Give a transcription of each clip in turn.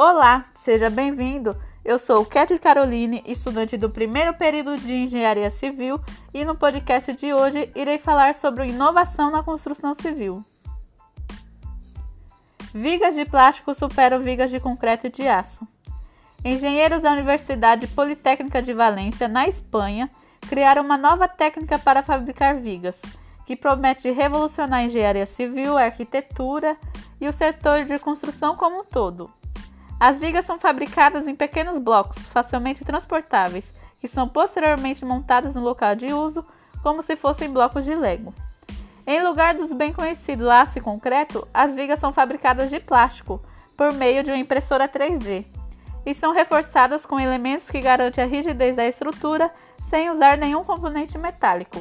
Olá, seja bem-vindo. Eu sou Ketty Caroline, estudante do primeiro período de Engenharia Civil, e no podcast de hoje irei falar sobre inovação na construção civil. Vigas de plástico superam vigas de concreto e de aço. Engenheiros da Universidade Politécnica de Valência, na Espanha, criaram uma nova técnica para fabricar vigas, que promete revolucionar a engenharia civil, a arquitetura e o setor de construção como um todo. As vigas são fabricadas em pequenos blocos, facilmente transportáveis, que são posteriormente montadas no local de uso, como se fossem blocos de Lego. Em lugar dos bem conhecidos aço e concreto, as vigas são fabricadas de plástico, por meio de uma impressora 3D, e são reforçadas com elementos que garantem a rigidez da estrutura sem usar nenhum componente metálico.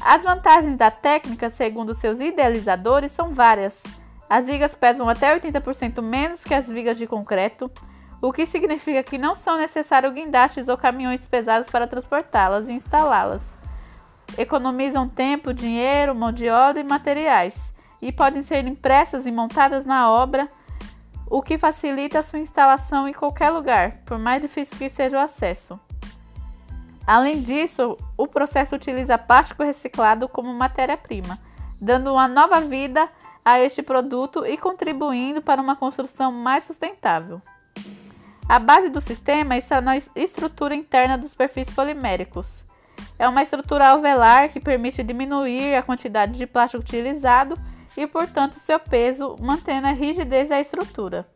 As vantagens da técnica, segundo seus idealizadores, são várias. As vigas pesam até 80% menos que as vigas de concreto, o que significa que não são necessários guindastes ou caminhões pesados para transportá-las e instalá-las. Economizam tempo, dinheiro, mão de obra e materiais, e podem ser impressas e montadas na obra, o que facilita a sua instalação em qualquer lugar, por mais difícil que seja o acesso. Além disso, o processo utiliza plástico reciclado como matéria-prima, dando uma nova vida a este produto e contribuindo para uma construção mais sustentável. A base do sistema está na estrutura interna dos perfis poliméricos. É uma estrutura alveolar que permite diminuir a quantidade de plástico utilizado e, portanto, seu peso, mantendo a rigidez da estrutura.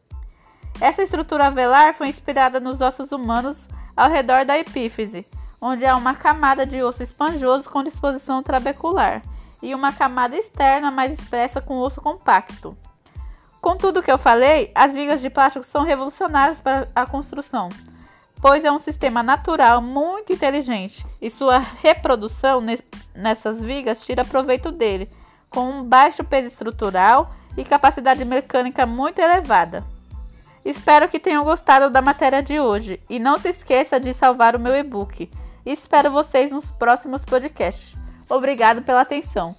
Essa estrutura alveolar foi inspirada nos ossos humanos ao redor da epífise, onde há uma camada de osso esponjoso com disposição trabecular e uma camada externa mais espessa com osso compacto. Com tudo que eu falei, as vigas de plástico são revolucionárias para a construção, pois é um sistema natural muito inteligente e sua reprodução nessas vigas tira proveito dele, com um baixo peso estrutural e capacidade mecânica muito elevada. Espero que tenham gostado da matéria de hoje e não se esqueça de salvar o meu e-book. Espero vocês nos próximos podcasts. Obrigado pela atenção.